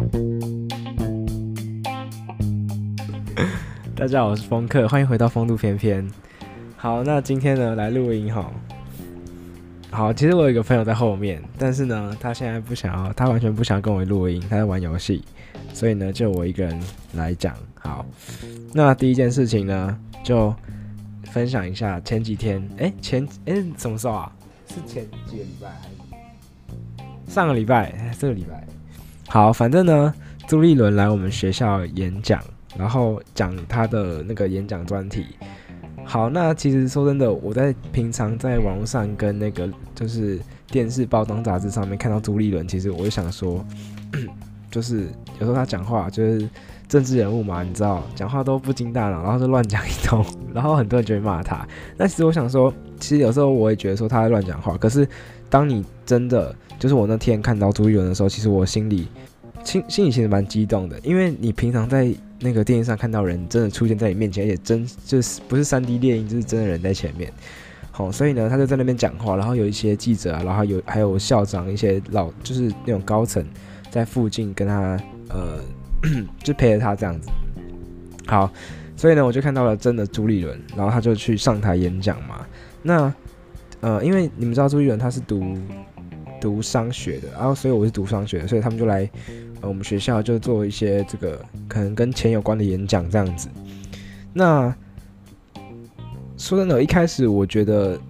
大家好，我是风客，欢迎回到风度翩翩。好，那今天呢来录音哈。好，其实我有一个朋友在后面，但是呢，他现在不想要，他完全不想跟我录音，他在玩游戏，所以呢，就我一个人来讲。好，那第一件事情呢，就分享一下前几天，哎、前哎、欸、什么时候啊？是前几个礼拜还是上个礼拜？这个礼拜。好，反正呢，朱立伦来我们学校演讲，然后讲他的那个演讲专题。好，那其实说真的，我在平常在网络上跟那个就是电视、报章、杂志上面看到朱立伦，其实我就想说，就是有时候他讲话就是政治人物嘛，你知道，讲话都不经大脑，然后就乱讲一通，然后很多人就会骂他。那其实我想说，其实有时候我也觉得说他在乱讲话，可是当你真的就是我那天看到朱立伦的时候，其实我心里心心里其实蛮激动的，因为你平常在。那个电视上看到人真的出现在你面前，而且真就是不是三 D 列印，就是真的人在前面。好，所以呢，他就在那边讲话，然后有一些记者啊，然后有还有校长，一些老就是那种高层在附近跟他呃，就陪着他这样子。好，所以呢，我就看到了真的朱立伦，然后他就去上台演讲嘛。那呃，因为你们知道朱一伦他是读读商学的，然后所以我是读商学的，所以他们就来。呃，我们学校就做一些这个可能跟钱有关的演讲这样子。那说真的，一开始我觉得，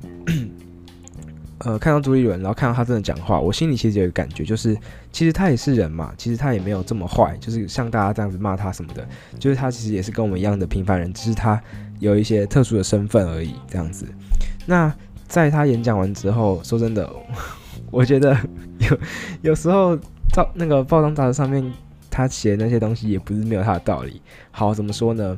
呃，看到朱立伦，然后看到他真的讲话，我心里其实有一个感觉，就是其实他也是人嘛，其实他也没有这么坏，就是像大家这样子骂他什么的，就是他其实也是跟我们一样的平凡人，只是他有一些特殊的身份而已这样子。那在他演讲完之后，说真的，我觉得有有时候。照那个报章杂志上面，他写的那些东西也不是没有他的道理。好，怎么说呢？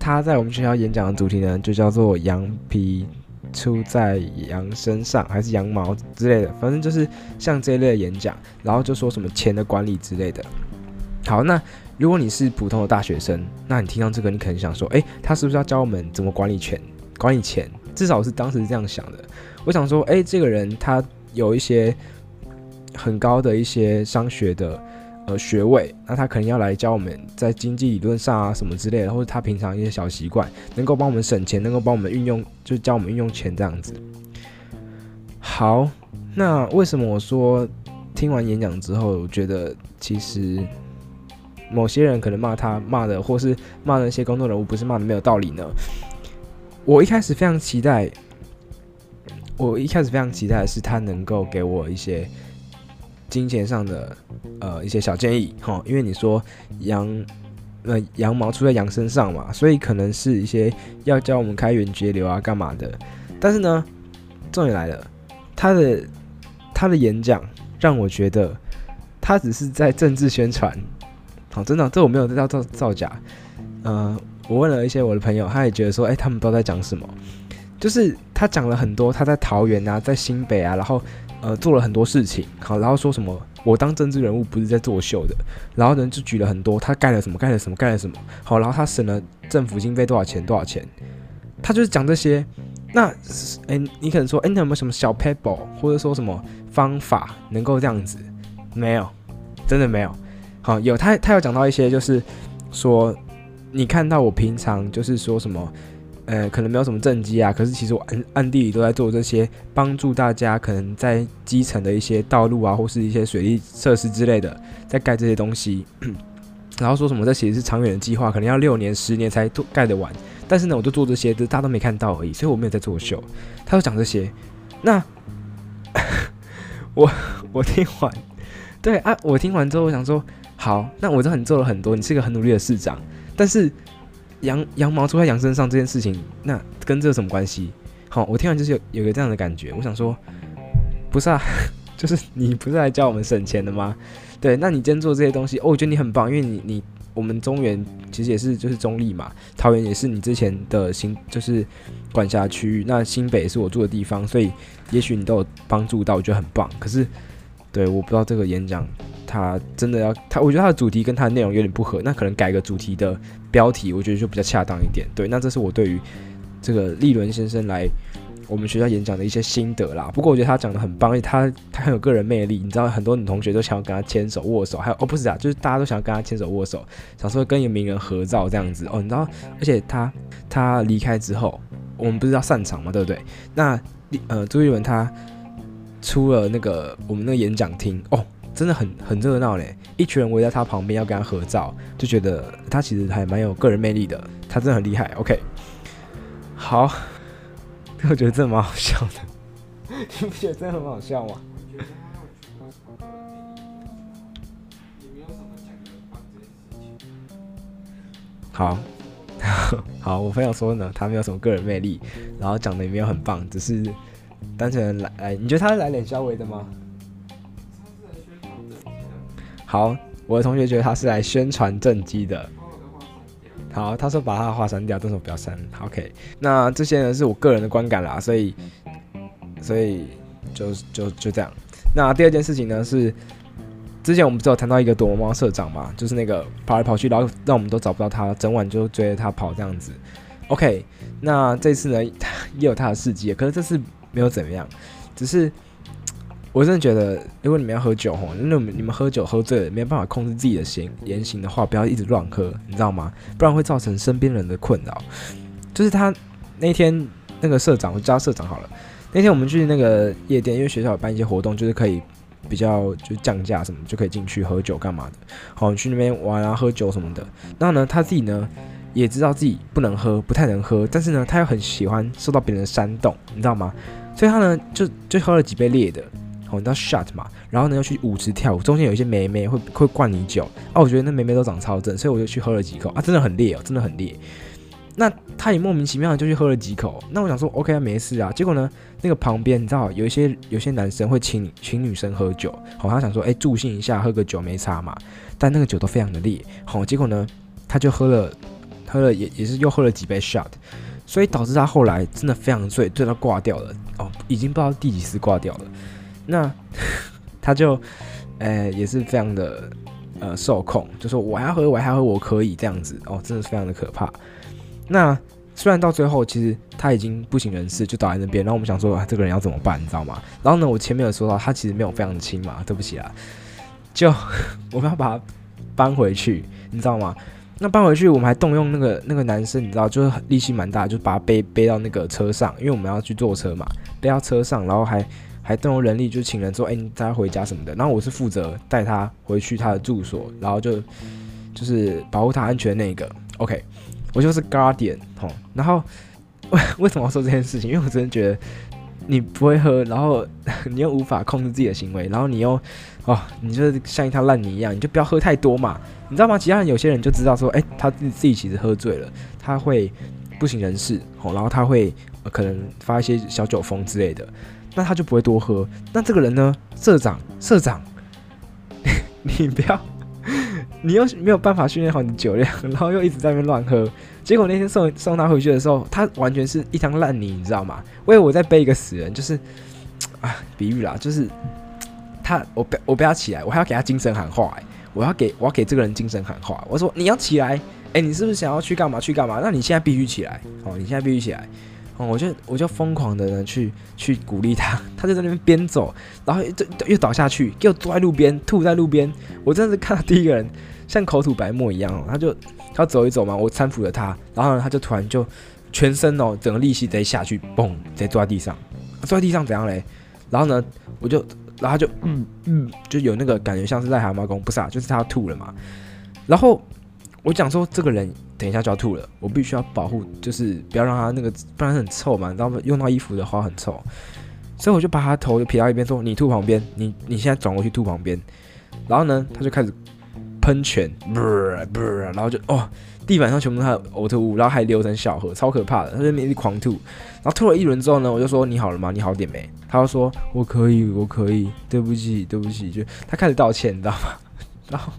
他在我们学校演讲的主题呢，就叫做“羊皮出在羊身上”还是“羊毛”之类的，反正就是像这一类的演讲。然后就说什么钱的管理之类的。好，那如果你是普通的大学生，那你听到这个，你可能想说：诶，他是不是要教我们怎么管理钱？管理钱？至少是当时是这样想的。我想说：诶，这个人他有一些。很高的一些商学的呃学位，那他可能要来教我们在经济理论上啊什么之类的，或者他平常一些小习惯，能够帮我们省钱，能够帮我们运用，就教我们运用钱这样子。好，那为什么我说听完演讲之后，我觉得其实某些人可能骂他骂的，或是骂那些公众人物，不是骂的没有道理呢？我一开始非常期待，我一开始非常期待的是他能够给我一些。金钱上的呃一些小建议哈，因为你说羊呃羊毛出在羊身上嘛，所以可能是一些要教我们开源节流啊干嘛的。但是呢，重点来了，他的他的演讲让我觉得他只是在政治宣传。好，真的，这我没有在造造造假。呃，我问了一些我的朋友，他也觉得说，哎，他们都在讲什么？就是他讲了很多，他在桃园啊，在新北啊，然后。呃，做了很多事情，好，然后说什么我当政治人物不是在作秀的，然后人就举了很多他干了什么，干了什么，干了什么，好，然后他省了政府经费多少钱，多少钱，他就是讲这些。那，哎，你可能说，哎，你有没有什么小 pebble，或者说什么方法能够这样子？没有，真的没有。好，有他，他有讲到一些，就是说，你看到我平常就是说什么。呃，可能没有什么政绩啊，可是其实我暗暗地里都在做这些，帮助大家可能在基层的一些道路啊，或是一些水利设施之类的，在盖这些东西。然后说什么这其实是长远的计划，可能要六年、十年才盖得完。但是呢，我就做这些，大家都没看到而已，所以我没有在作秀。他就讲这些，那 我我听完，对啊，我听完之后，我想说，好，那我知道你做了很多，你是一个很努力的市长，但是。羊羊毛出在羊身上这件事情，那跟这有什么关系？好，我听完就是有有个这样的感觉。我想说，不是啊，就是你不是来教我们省钱的吗？对，那你今天做这些东西，哦，我觉得你很棒，因为你你我们中原其实也是就是中立嘛，桃园也是你之前的新就是管辖区域，那新北也是我住的地方，所以也许你都有帮助到，我觉得很棒。可是，对，我不知道这个演讲。他真的要他，我觉得他的主题跟他的内容有点不合，那可能改个主题的标题，我觉得就比较恰当一点。对，那这是我对于这个立伦先生来我们学校演讲的一些心得啦。不过我觉得他讲的很棒，而且他他很有个人魅力。你知道，很多女同学都想要跟他牵手握手，还有哦不是啊，就是大家都想要跟他牵手握手，想说跟一个名人合照这样子哦。你知道，而且他他离开之后，我们不是要散场嘛，对不对？那呃，朱一伦他出了那个我们那个演讲厅哦。真的很很热闹嘞，一群人围在他旁边要跟他合照，就觉得他其实还蛮有个人魅力的，他真的很厉害。OK，好，我觉得真的蛮好笑的，你不觉得真的很好笑吗？好，好，我朋友说呢，他没有什么个人魅力，然后讲的也没有很棒，只是单纯来，哎，你觉得他是来脸消微的吗？好，我的同学觉得他是来宣传政绩的。好，他说把他的话删掉，但是我不要删。OK，那这些呢是我个人的观感啦，所以，所以就就就这样。那第二件事情呢是，之前我们不是有谈到一个躲猫猫社长嘛，就是那个跑来跑去，然后让我们都找不到他，整晚就追着他跑这样子。OK，那这次呢也有他的事迹，可是这次没有怎么样，只是。我真的觉得，如果你们要喝酒吼，那你们喝酒喝醉了，没办法控制自己的行言行的话，不要一直乱喝，你知道吗？不然会造成身边人的困扰。就是他那天那个社长，我叫社长好了。那天我们去那个夜店，因为学校有办一些活动，就是可以比较就降价什么，就可以进去喝酒干嘛的。好，去那边玩啊，喝酒什么的。然后呢，他自己呢也知道自己不能喝，不太能喝，但是呢，他又很喜欢受到别人的煽动，你知道吗？所以他呢就就喝了几杯烈的。你知道 shot 嘛，然后呢，要去舞池跳舞，中间有一些妹妹会会灌你酒啊，我觉得那妹妹都长超正，所以我就去喝了几口啊，真的很烈哦，真的很烈。那他也莫名其妙的就去喝了几口，那我想说 OK 啊，没事啊。结果呢，那个旁边你知道有一些有些男生会请请女生喝酒，好，他想说哎助兴一下，喝个酒没差嘛。但那个酒都非常的烈，好，结果呢，他就喝了喝了也也是又喝了几杯 shot，所以导致他后来真的非常醉，醉到挂掉了哦，已经不知道第几次挂掉了。那 他就，呃，也是非常的呃受控，就说我还要喝，我还要喝，我可以这样子哦，真的是非常的可怕。那虽然到最后其实他已经不省人事，就倒在那边，然后我们想说，这个人要怎么办，你知道吗？然后呢，我前面有说到他其实没有非常的轻嘛，对不起啊，就 我们要把他搬回去，你知道吗？那搬回去，我们还动用那个那个男生，你知道，就是力气蛮大，就把他背背到那个车上，因为我们要去坐车嘛，背到车上，然后还。还动用人力，就请人说：“哎、你带他回家什么的。”然后我是负责带他回去他的住所，然后就就是保护他安全那个。OK，我就是 guardian 吼。然后为 为什么要说这件事情？因为我真的觉得你不会喝，然后你又无法控制自己的行为，然后你又哦，你就是像一滩烂泥一样，你就不要喝太多嘛，你知道吗？其他人有些人就知道说：“哎、他自己自己其实喝醉了，他会不省人事，吼，然后他会、可能发一些小酒疯之类的。”那他就不会多喝。那这个人呢？社长，社长，你不要，你又没有办法训练好你的酒量，然后又一直在那边乱喝。结果那天送送他回去的时候，他完全是一滩烂泥，你知道吗？为我在背一个死人，就是啊，比喻啦，就是他，我不我不要起来，我还要给他精神喊话，哎，我要给我要给这个人精神喊话，我说你要起来，哎，你是不是想要去干嘛去干嘛？那你现在必须起来，哦，你现在必须起来。哦，我就我就疯狂的呢去去鼓励他，他就在那边边走，然后又又倒下去，又坐在路边吐在路边。我真的是看到第一个人像口吐白沫一样，他就他走一走嘛，我搀扶着他，然后呢他就突然就全身哦整个力气直接下去，嘣，直接坐在地上，坐在地上怎样嘞？然后呢我就然后他就嗯嗯就有那个感觉像是癞蛤蟆功，不是啊，就是他吐了嘛，然后。我讲说，这个人等一下就要吐了，我必须要保护，就是不要让他那个，不然很臭嘛，你知道吗？用到衣服的话很臭，所以我就把他头就撇到一边，说：“你吐旁边，你你现在转过去吐旁边。”然后呢，他就开始喷泉，不不然后就哦，地板上全部都是他的呕吐物，然后还流成小河，超可怕的。他就一直狂吐，然后吐了一轮之后呢，我就说：“你好了吗？你好点没？”他就说：“我可以，我可以，对不起，对不起。”就他开始道歉，你知道吗？然后。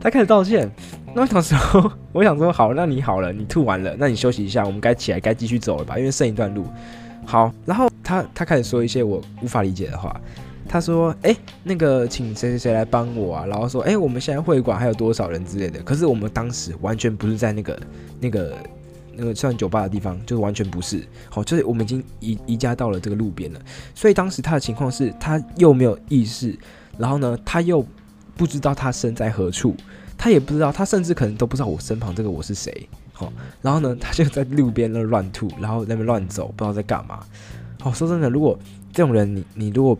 他开始道歉，那到时候我想说，好，那你好了，你吐完了，那你休息一下，我们该起来，该继续走了吧？因为剩一段路。好，然后他他开始说一些我无法理解的话。他说：“哎、那个，请谁谁谁来帮我啊？”然后说：“哎、我们现在会馆还有多少人之类的。”可是我们当时完全不是在那个那个那个算酒吧的地方，就是完全不是。好，就是我们已经移移家到了这个路边了。所以当时他的情况是，他又没有意识，然后呢，他又不知道他身在何处，他也不知道，他甚至可能都不知道我身旁这个我是谁。好，然后呢，他就在路边那乱吐，然后那边乱走，不知道在干嘛。好，说真的，如果这种人，你你如果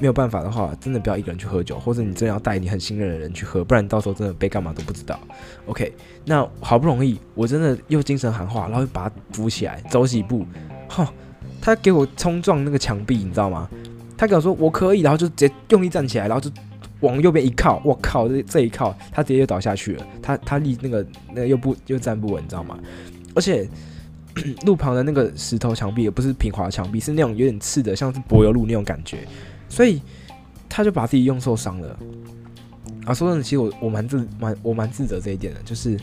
没有办法的话，真的不要一个人去喝酒，或者你真的要带你很信任的人去喝，不然到时候真的被干嘛都不知道。OK，那好不容易我真的又精神喊话，然后把他扶起来，走几步，哈，他给我冲撞那个墙壁，你知道吗？他跟我说我可以，然后就直接用力站起来，然后就往右边一靠，我靠，这这一靠，他直接就倒下去了。他他立那个那又不又站不稳，你知道吗？而且 路旁的那个石头墙壁也不是平滑墙壁，是那种有点刺的，像是柏油路那种感觉。所以他就把自己用受伤了啊！说真的，其实我我蛮自蛮我蛮自责这一点的，就是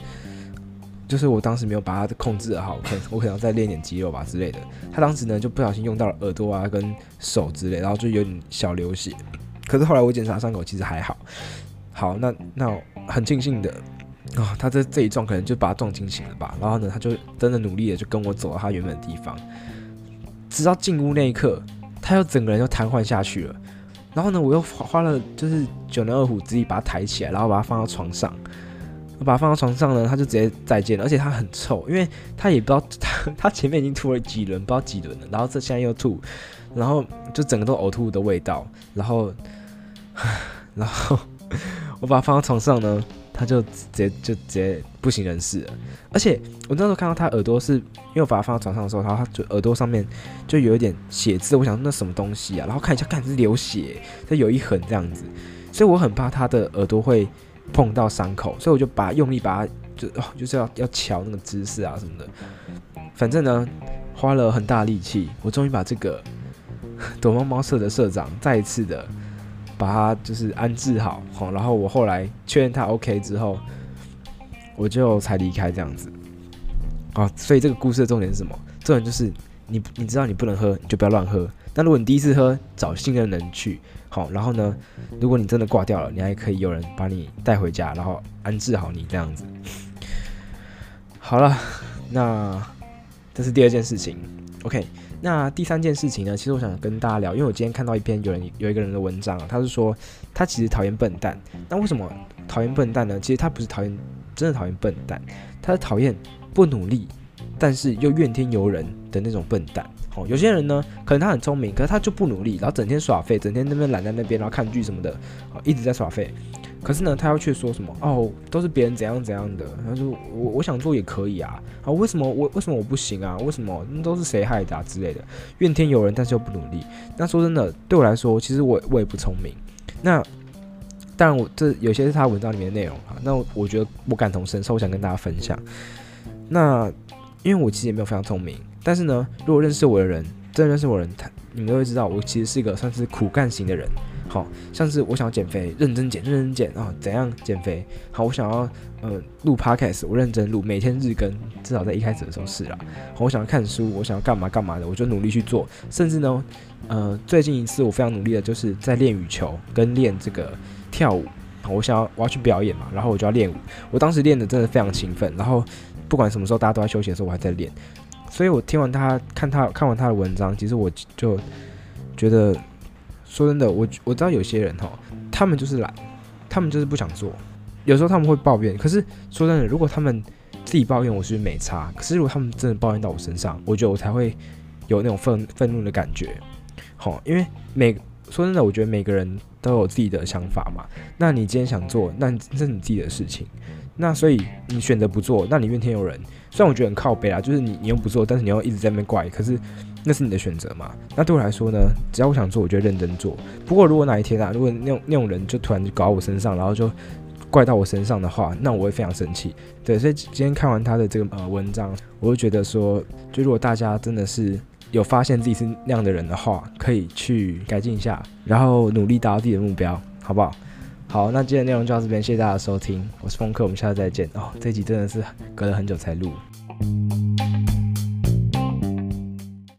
就是我当时没有把他控制得好，可能我可能再练点肌肉吧之类的。他当时呢就不小心用到了耳朵啊跟手之类，然后就有点小流血。可是后来我检查伤口其实还好。好，那那很庆幸的啊、哦，他这这一撞可能就把他撞惊醒了吧。然后呢，他就真的努力的就跟我走到他原本的地方，直到进屋那一刻。他又整个人又瘫痪下去了，然后呢，我又花了就是九牛二虎之力把他抬起来，然后把他放到床上。我把他放到床上呢，他就直接再见了，而且他很臭，因为他也不知道他 他前面已经吐了几轮，不知道几轮了，然后这现在又吐，然后就整个都呕吐的味道，然后，然后我把它放到床上呢。他就直接就直接不省人事了，而且我那时候看到他耳朵是，因为我把它放到床上的时候，然后他就耳朵上面就有一点血渍，我想那什么东西啊？然后看一下，看是流血，它有一痕这样子，所以我很怕他的耳朵会碰到伤口，所以我就把用力把它就哦就是要要乔那个姿势啊什么的，反正呢花了很大力气，我终于把这个 躲猫猫社的社长再一次的。把他就是安置好，好，然后我后来确认他 OK 之后，我就才离开这样子。啊，所以这个故事的重点是什么？重点就是你你知道你不能喝，你就不要乱喝。那如果你第一次喝，找信任的人去，好，然后呢，如果你真的挂掉了，你还可以有人把你带回家，然后安置好你这样子。好了，那这是第二件事情，OK。那第三件事情呢？其实我想跟大家聊，因为我今天看到一篇有人有一个人的文章啊，他是说他其实讨厌笨蛋。那为什么讨厌笨蛋呢？其实他不是讨厌真的讨厌笨蛋，他是讨厌不努力，但是又怨天尤人的那种笨蛋。哦，有些人呢，可能他很聪明，可是他就不努力，然后整天耍废，整天那边懒在那边，然后看剧什么的，哦，一直在耍废。可是呢，他要去说什么？哦，都是别人怎样怎样的。他说我我想做也可以啊。啊，为什么我为什么我不行啊？为什么那都是谁害的啊之类的？怨天尤人，但是又不努力。那说真的，对我来说，其实我我也不聪明。那当然，我这有些是他文章里面的内容啊。那我觉得我感同身受，我想跟大家分享。那因为我其实也没有非常聪明，但是呢，如果认识我的人，真的认识我的人，他你们都会知道，我其实是一个算是苦干型的人。好像是我想要减肥，认真减，认真减啊！怎样减肥？好，我想要呃录 podcast，我认真录，每天日更，至少在一开始的时候是啦。我想要看书，我想要干嘛干嘛的，我就努力去做。甚至呢，呃，最近一次我非常努力的就是在练羽球跟练这个跳舞。我想要我要去表演嘛，然后我就要练舞。我当时练的真的非常勤奋，然后不管什么时候大家都在休息的时候，我还在练。所以我听完他看他看完他的文章，其实我就觉得。说真的，我我知道有些人哈，他们就是懒，他们就是不想做。有时候他们会抱怨，可是说真的，如果他们自己抱怨，我是没差。可是如果他们真的抱怨到我身上，我觉得我才会有那种愤愤怒的感觉。好，因为每说真的，我觉得每个人都有自己的想法嘛。那你今天想做，那这是你自己的事情。那所以你选择不做，那你怨天尤人。虽然我觉得很靠北啊，就是你你又不做，但是你又一直在那边怪，可是。那是你的选择嘛？那对我来说呢？只要我想做，我就认真做。不过如果哪一天啊，如果那种那种人就突然就搞我身上，然后就怪到我身上的话，那我会非常生气。对，所以今天看完他的这个呃文章，我会觉得说，就如果大家真的是有发现自己是那样的人的话，可以去改进一下，然后努力达到自己的目标，好不好？好，那今天内容就到这边，谢谢大家的收听，我是风客，我们下次再见。哦，这集真的是隔了很久才录。